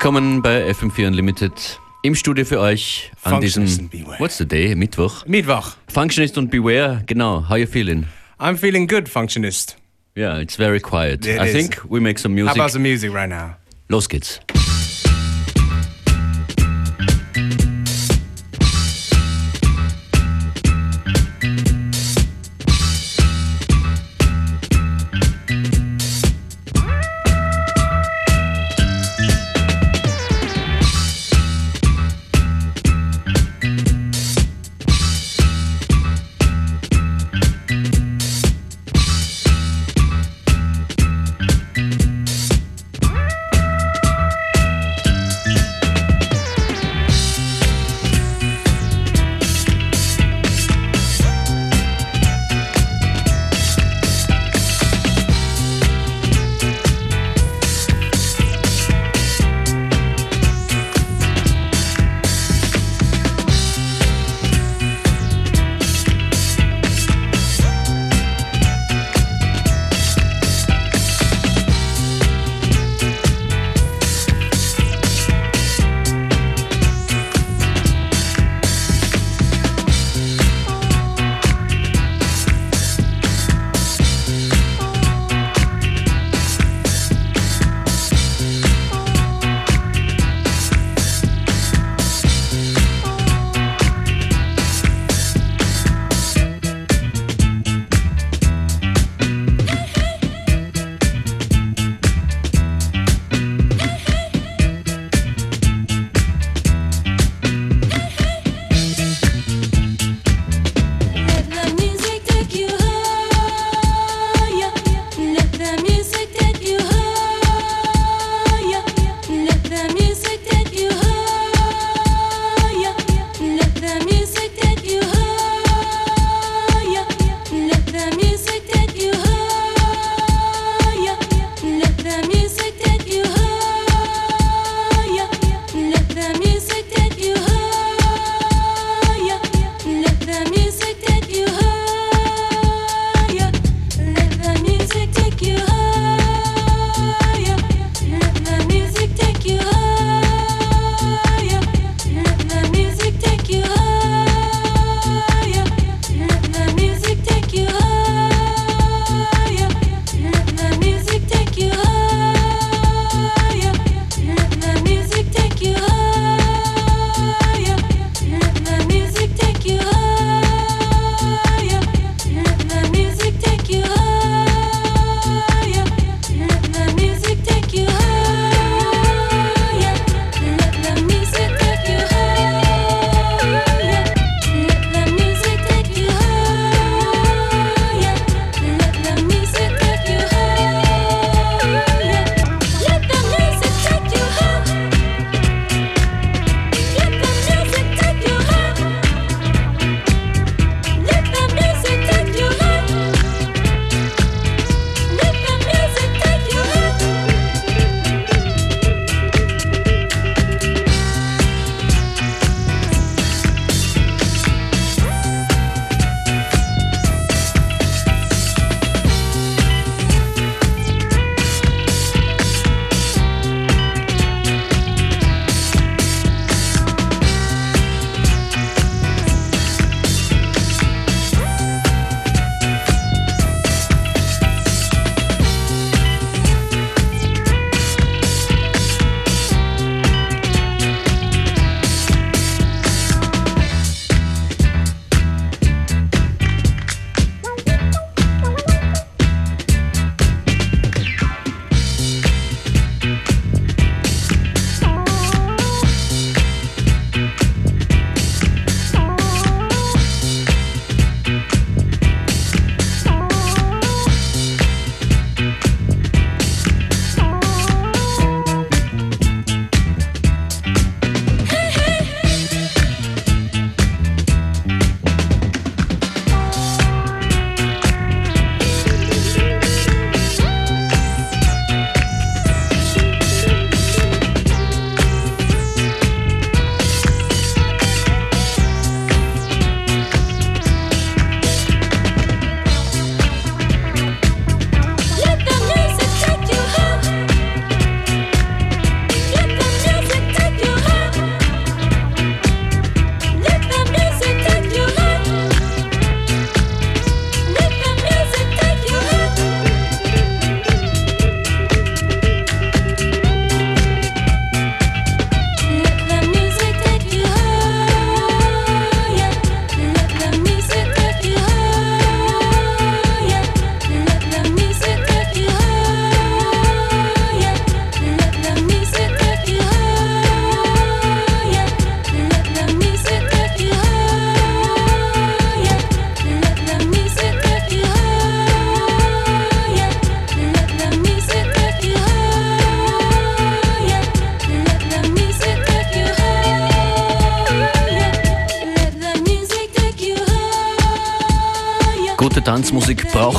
Willkommen bei FM4 Unlimited. Im Studio für euch an diesem. What's the day? Mittwoch. Mittwoch. Functionist und Beware, genau. How you feeling? I'm feeling good, Functionist. Yeah, it's very quiet. It I is. think we make some How music. about the music right now? Los geht's.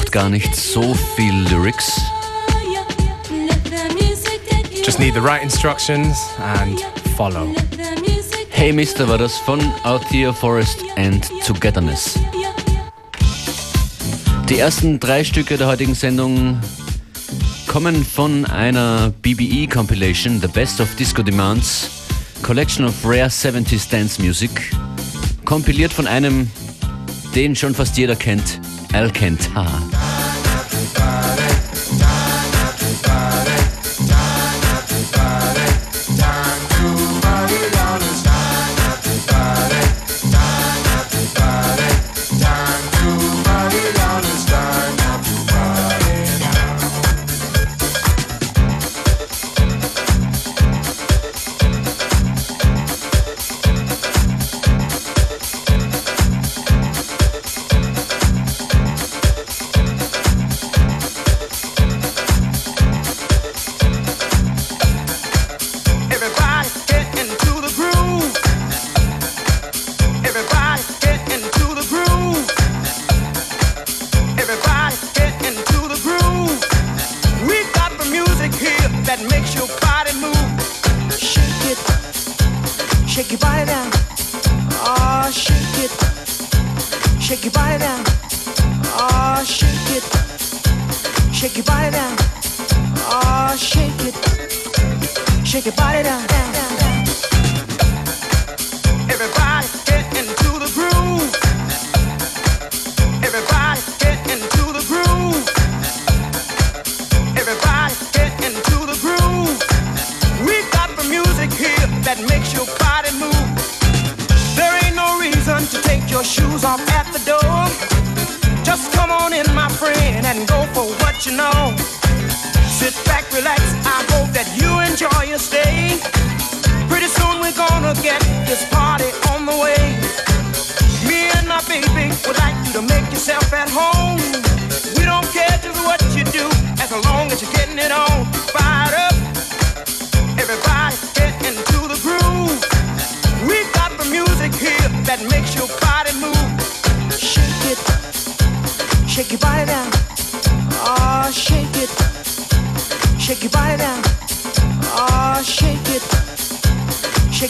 Braucht gar nicht so viel Lyrics. Just need the right instructions and follow. Hey Mister war das von Althea Forest and Togetherness. Die ersten drei Stücke der heutigen Sendung kommen von einer BBE Compilation, The Best of Disco Demands, Collection of Rare 70s Dance Music, kompiliert von einem, den schon fast jeder kennt, one of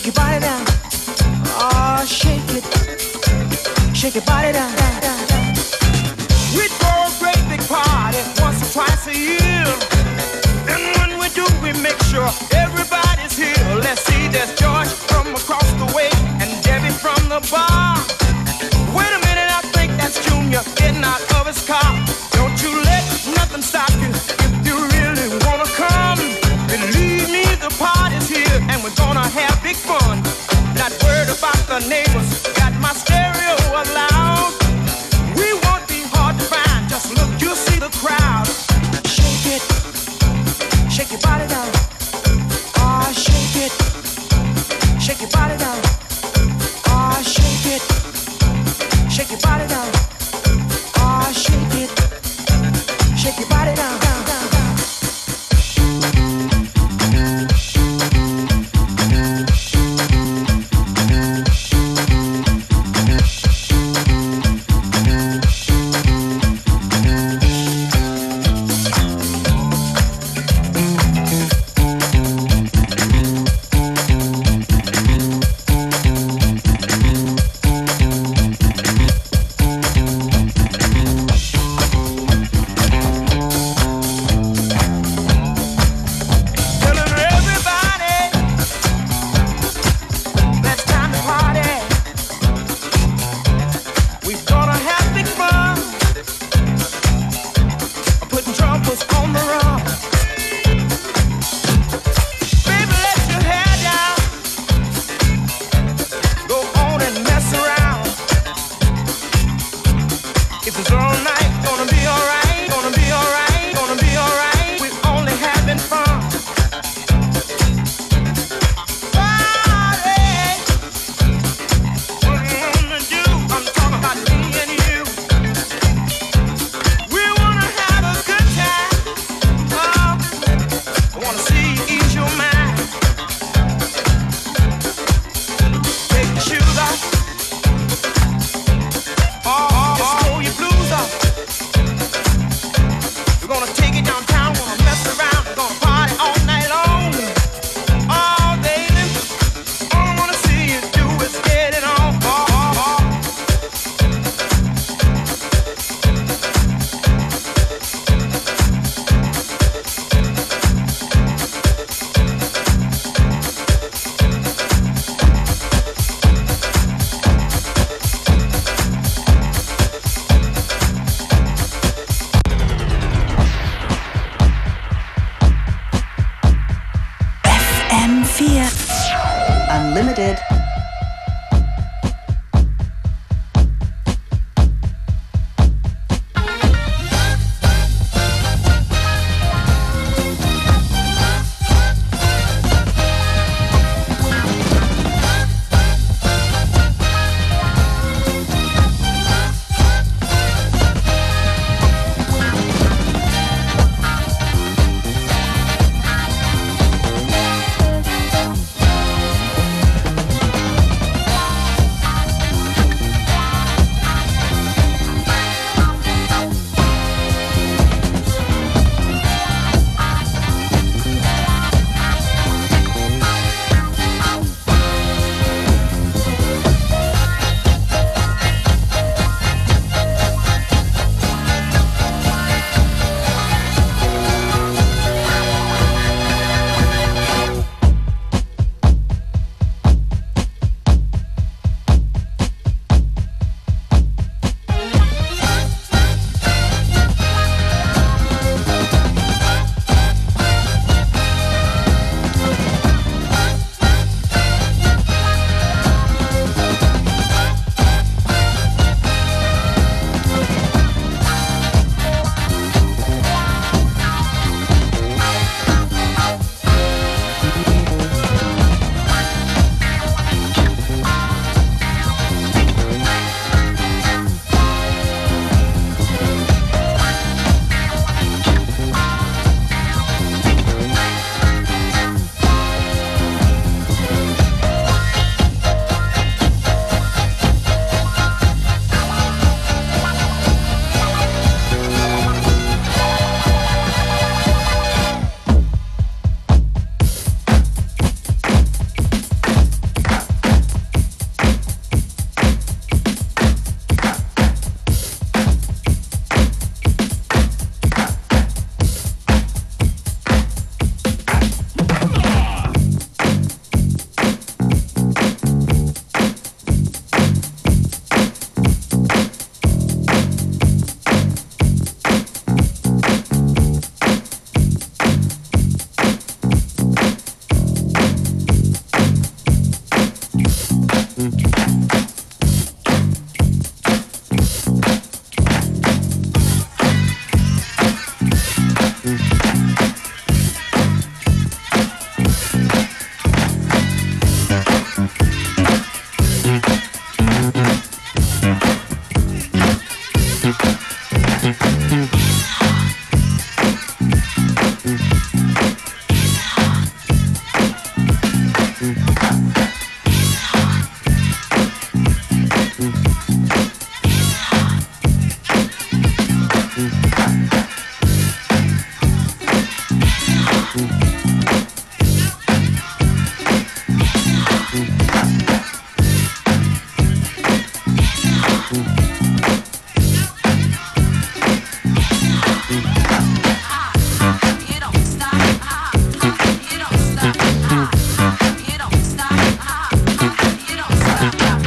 your body down. Oh, shake it. Shake your body down. down, down, down. We throw a great big party once or twice a year. And when we do, we make sure everybody's here. Let's see, there's George from across the way and Debbie from the bar.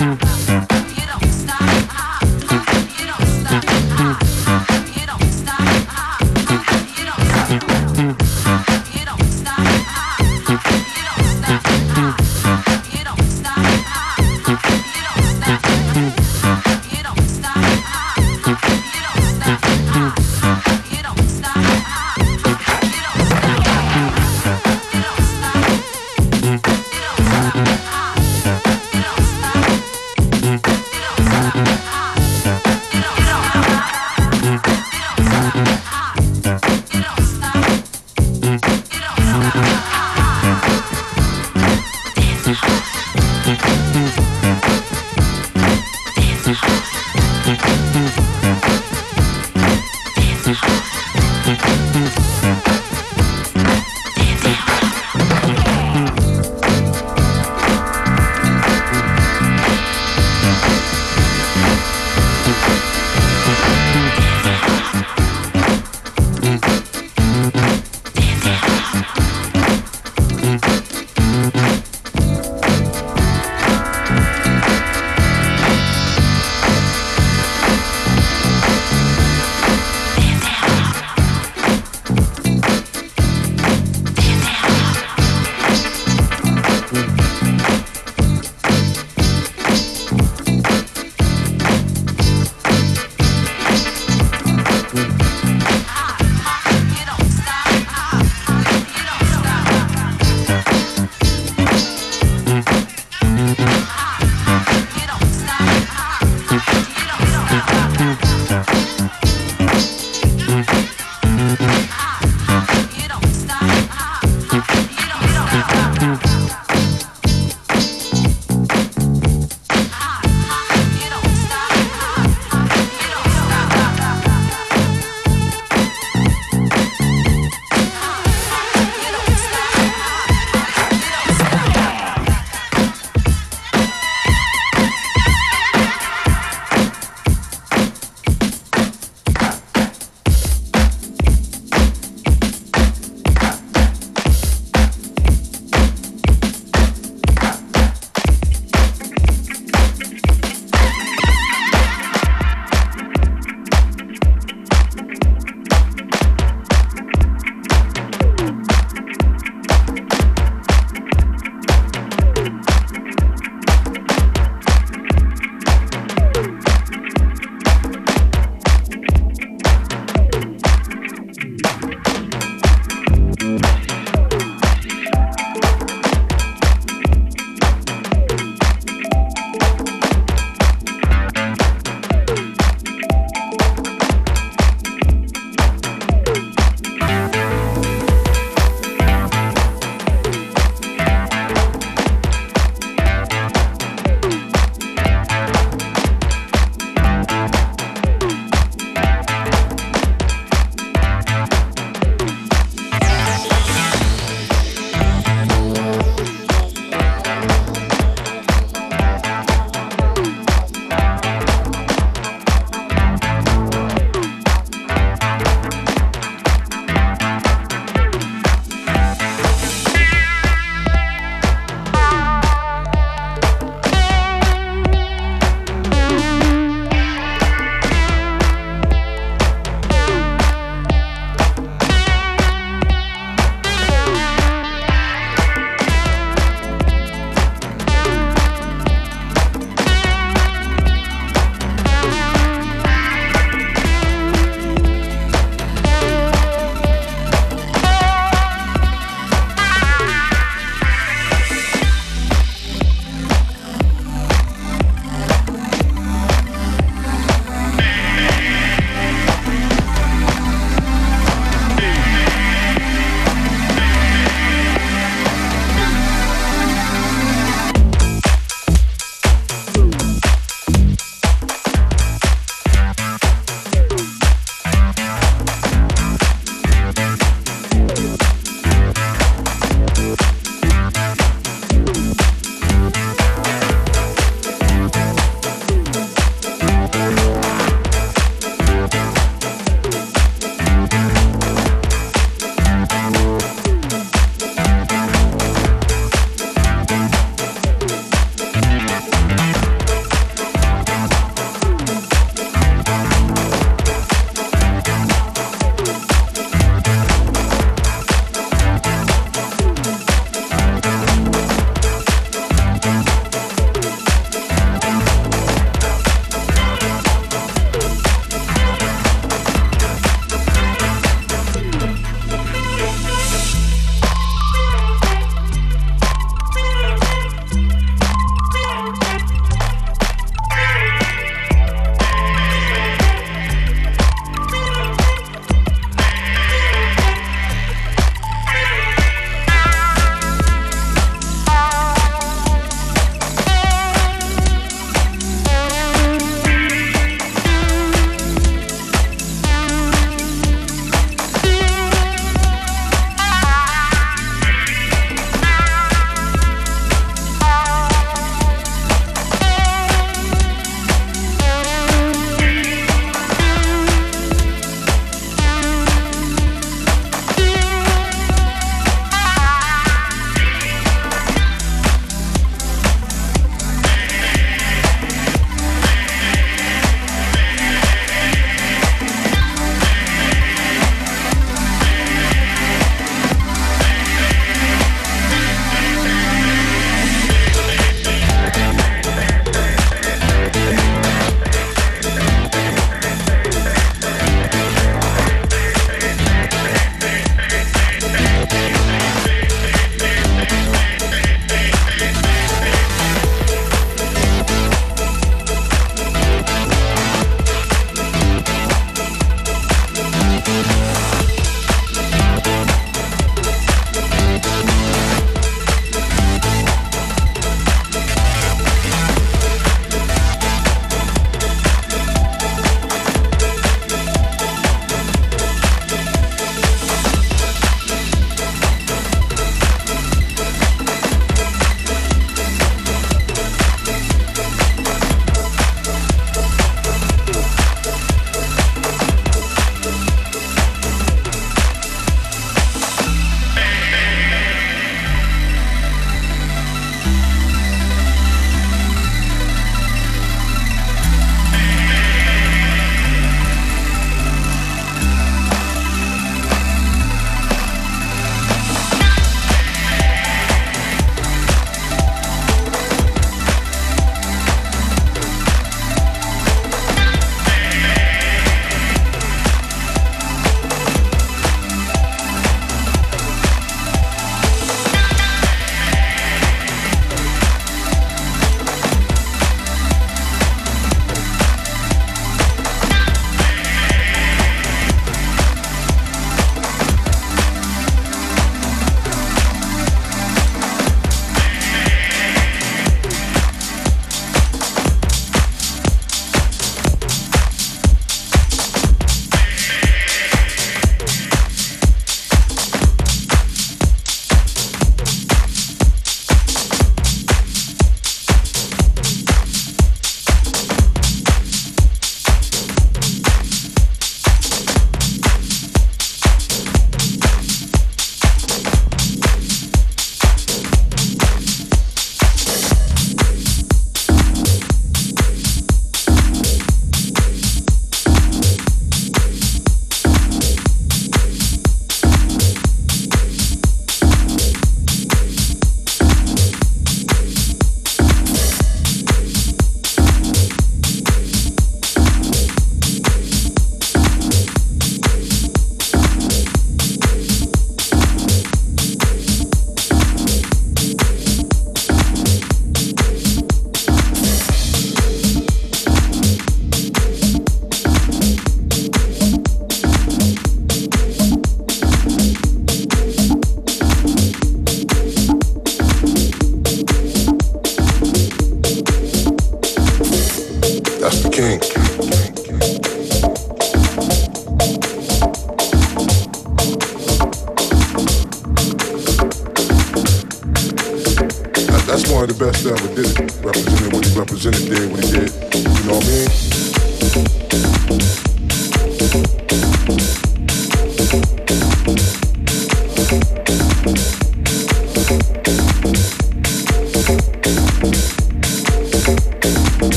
Hum.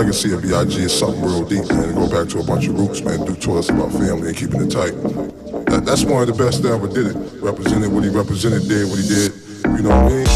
Legacy of B.I.G. is something real deep, man. And go back to a bunch of roots, man. Do to us about family and keeping it tight. That, that's one of the best that ever did it. Represented what he represented, did what he did. You know what I mean?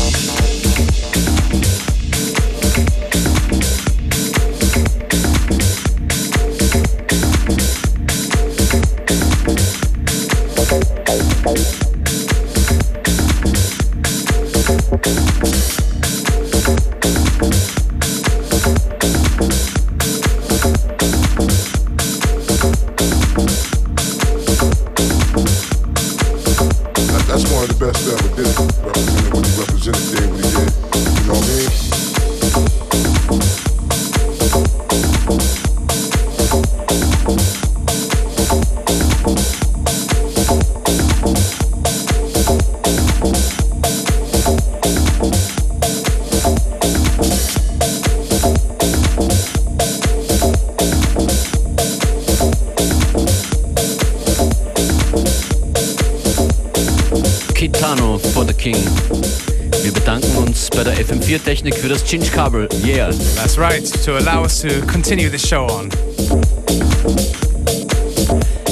Technik für das Cinch-Kabel. Yeah. That's right, to allow us to continue this show on.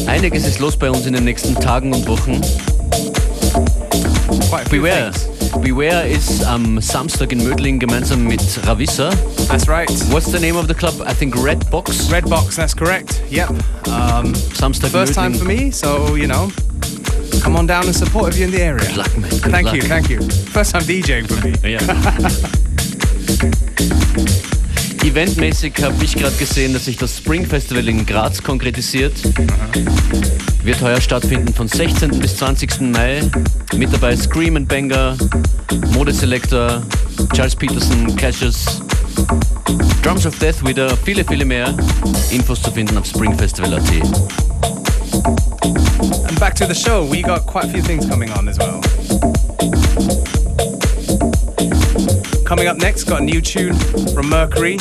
Einiges ist los bei uns in den nächsten Tagen und Wochen. Beware. Beware ist am Samstag in Mödling gemeinsam mit Ravissa. That's right. What's the name of the club? I think Red Box. Red Box, that's correct. Yep. Um, Samstag First time for me, so you know, come on down and support if you're in the area. Good luck, man. Good thank luck. you, thank you. First time DJing for me. Yeah. Eventmäßig habe ich gerade gesehen, dass sich das Spring Festival in Graz konkretisiert. Wird heuer stattfinden von 16. bis 20. Mai. Mit dabei Scream and Banger, Modeselector, Charles Peterson, Cassius, Drums of Death wieder, viele, viele mehr. Infos zu finden auf springfestival.at. And back to the show, we got quite a few things coming on as well. Coming up next, got a new tune from Mercury.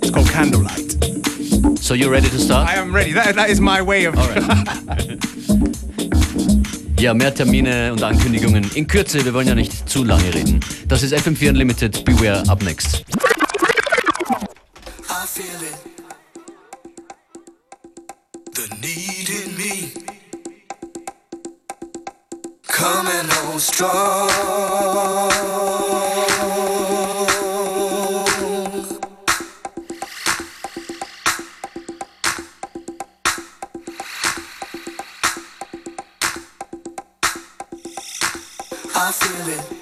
It's called Candlelight. So you're ready to start? I am ready. That, that is my way of. Ja, mehr Termine und Ankündigungen in Kürze. Wir wollen ja nicht zu lange reden. Das ist FM4 Unlimited. Beware up next. I feel it.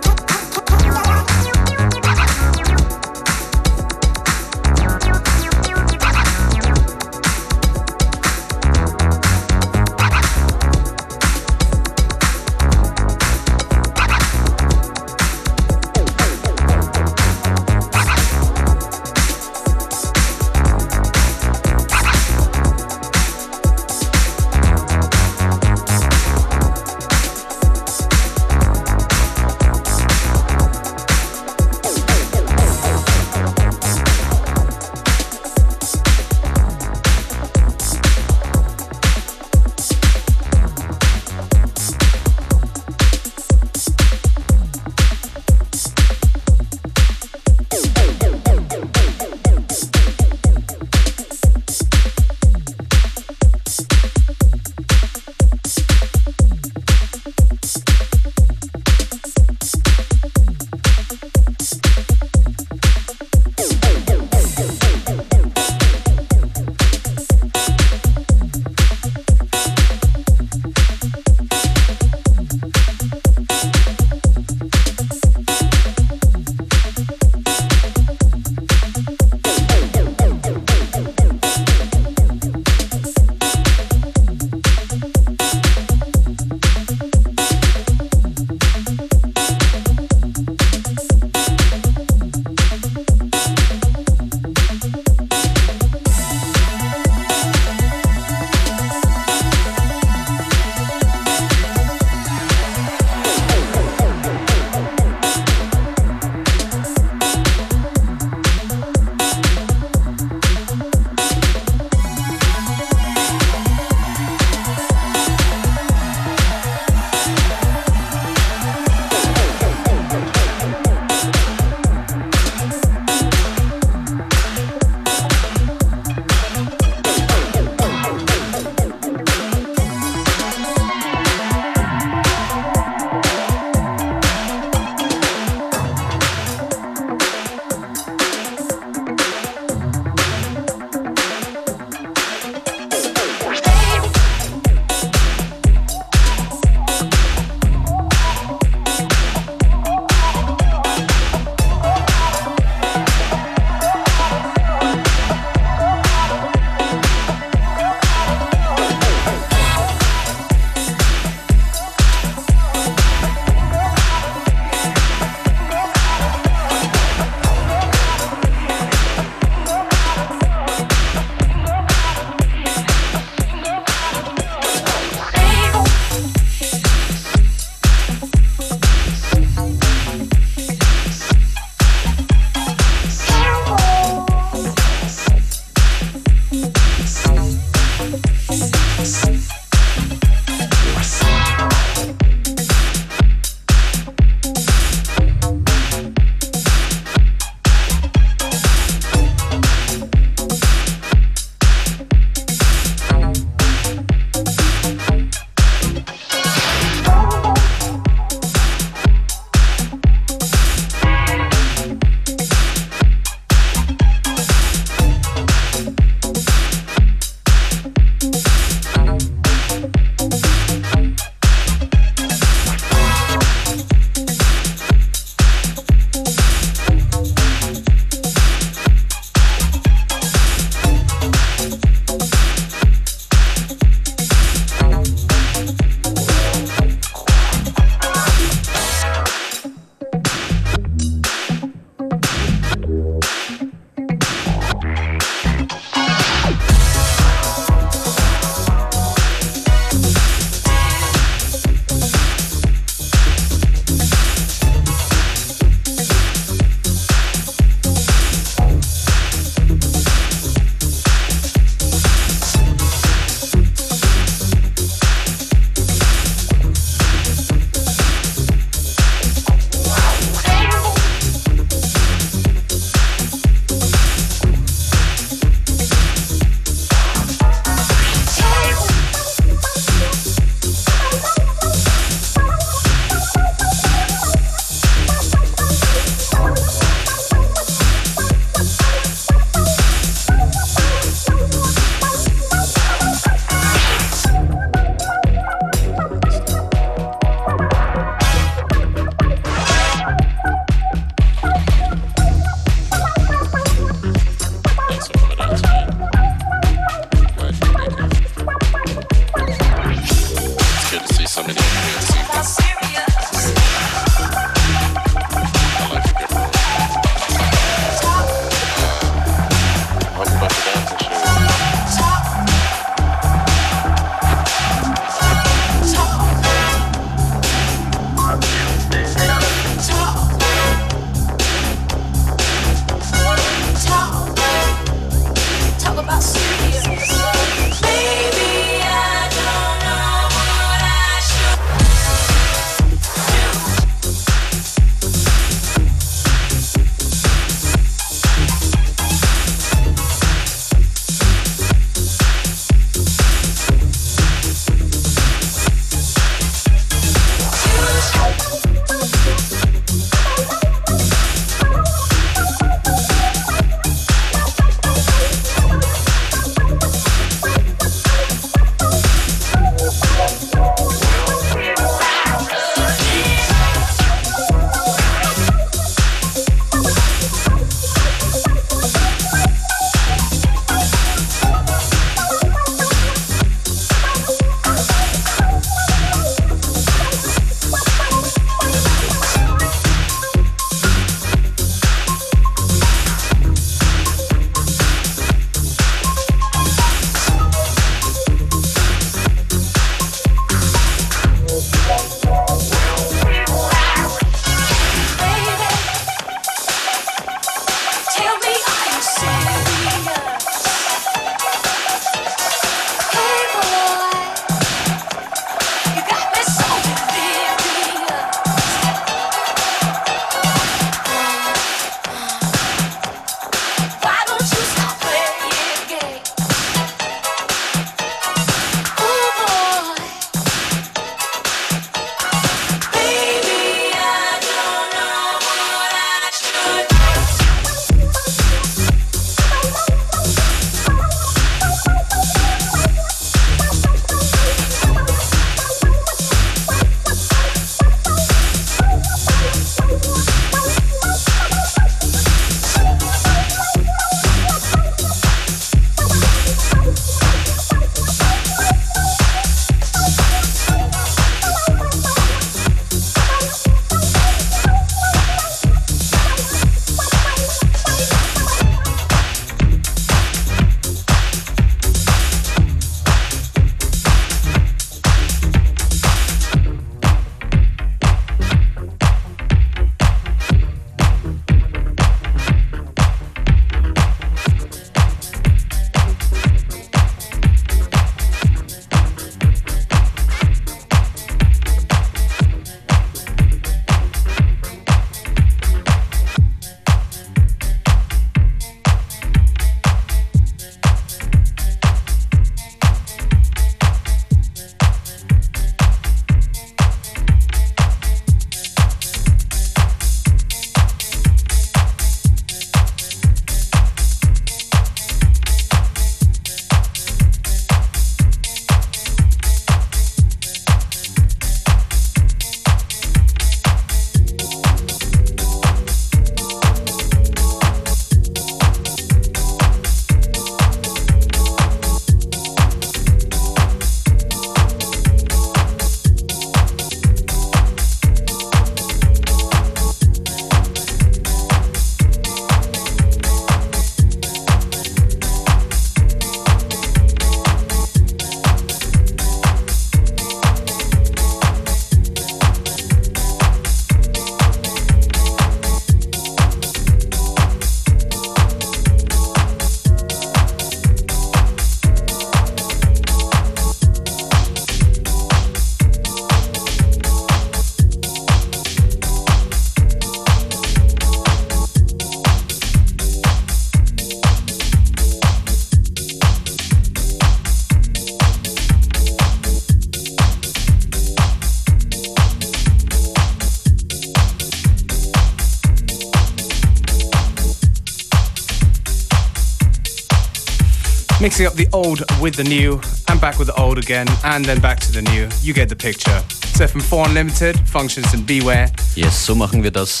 Mixing up the old with the new, and back with the old again, and then back to the new. You get the picture. It's FM4 Unlimited, Functions and Beware. Yes, so machen wir das.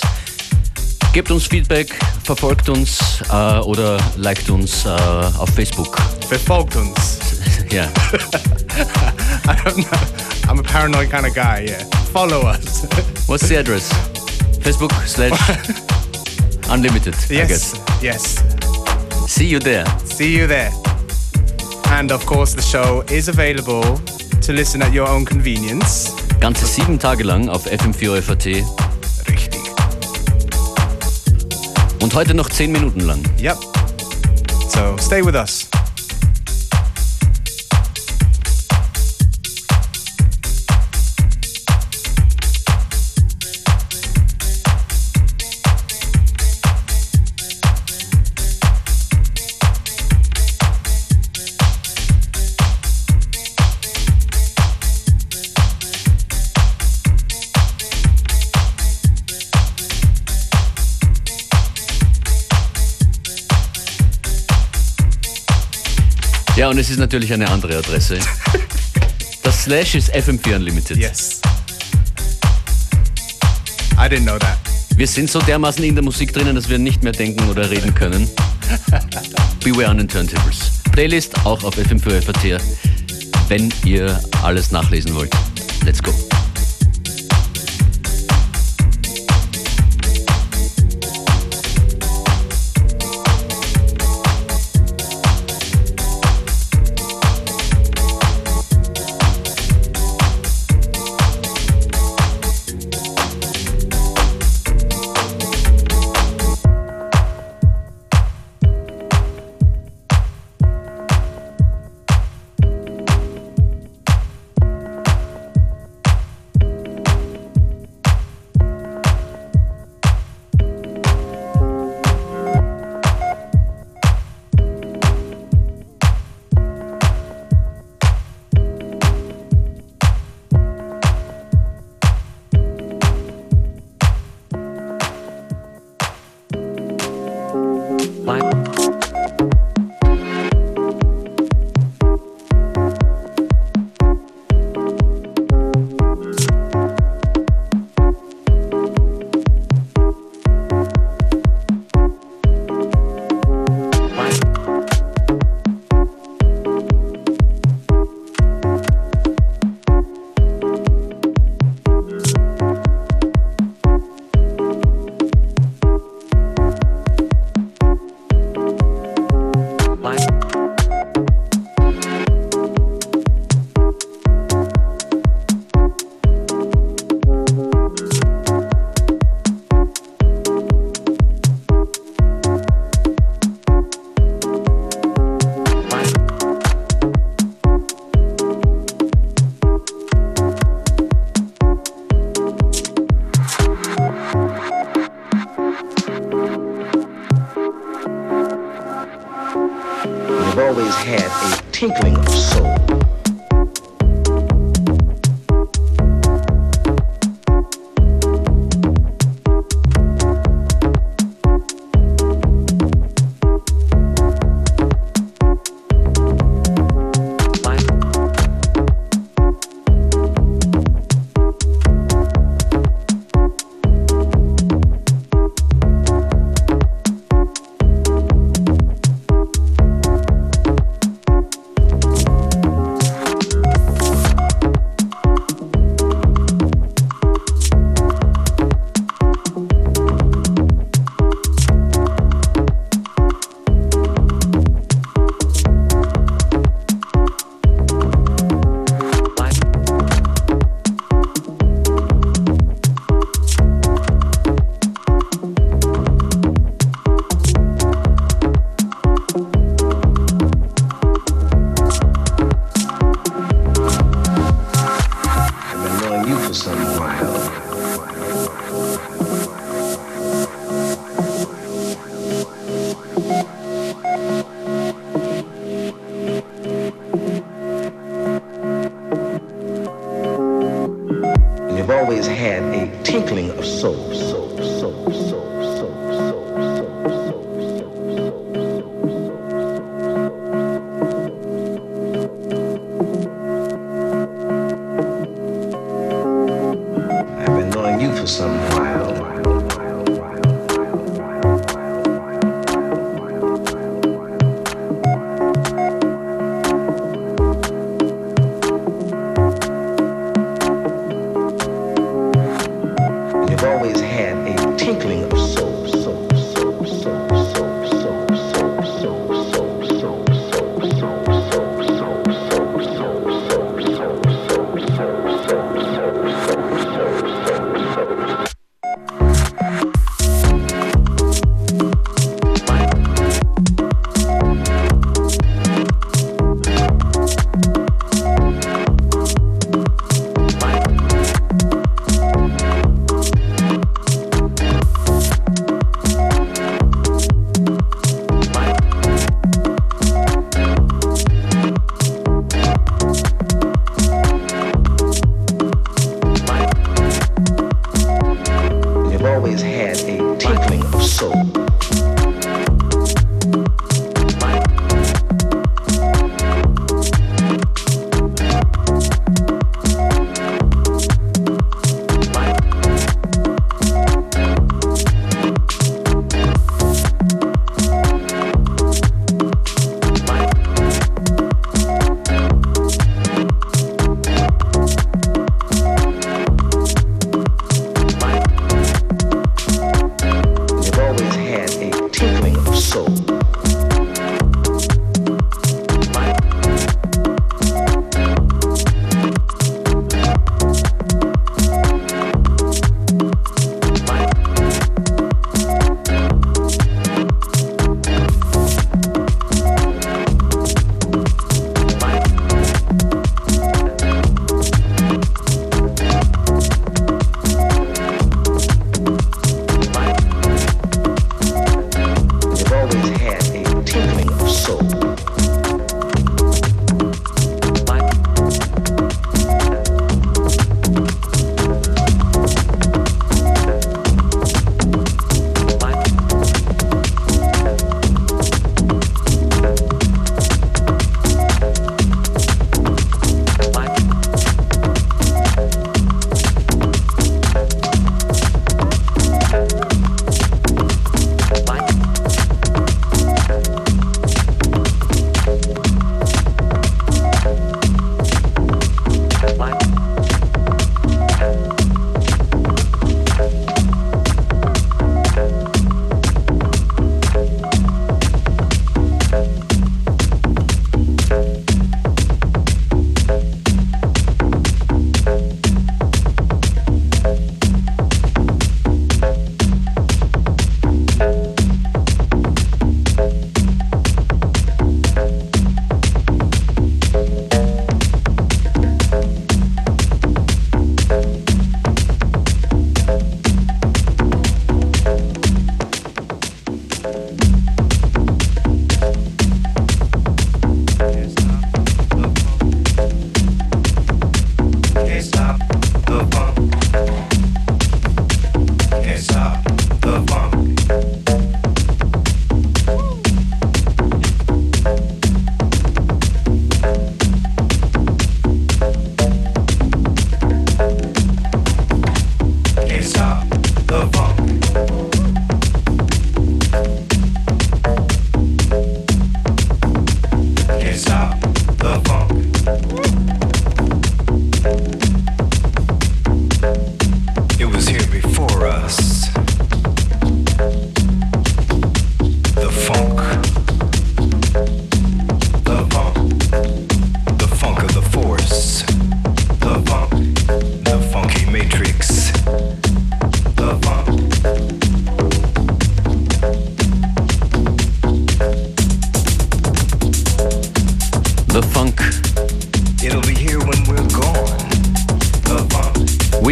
Gebt uns Feedback, verfolgt uns äh, oder liked uns äh, auf Facebook. Verfolgt uns. yeah. I don't know. I'm a paranoid kind of guy, yeah. Follow us. What's the address? Facebook slash unlimited, I guess. Yes, yes. See you there. See you there. And of course, the show is available to listen at your own convenience. Ganze sieben Tage lang auf FM4 FAT Richtig. und heute noch zehn Minuten lang. Yep. So stay with us. Ja, und es ist natürlich eine andere Adresse. Das Slash ist FM4 Unlimited. Yes. I didn't know that. Wir sind so dermaßen in der Musik drinnen, dass wir nicht mehr denken oder reden können. Beware on the Turntables. Playlist auch auf FM4 FAT, wenn ihr alles nachlesen wollt. Let's go.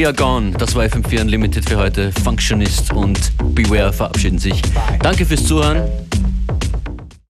Are Gone, das war FM4 Unlimited für heute. Functionist und Beware verabschieden sich. Danke fürs Zuhören.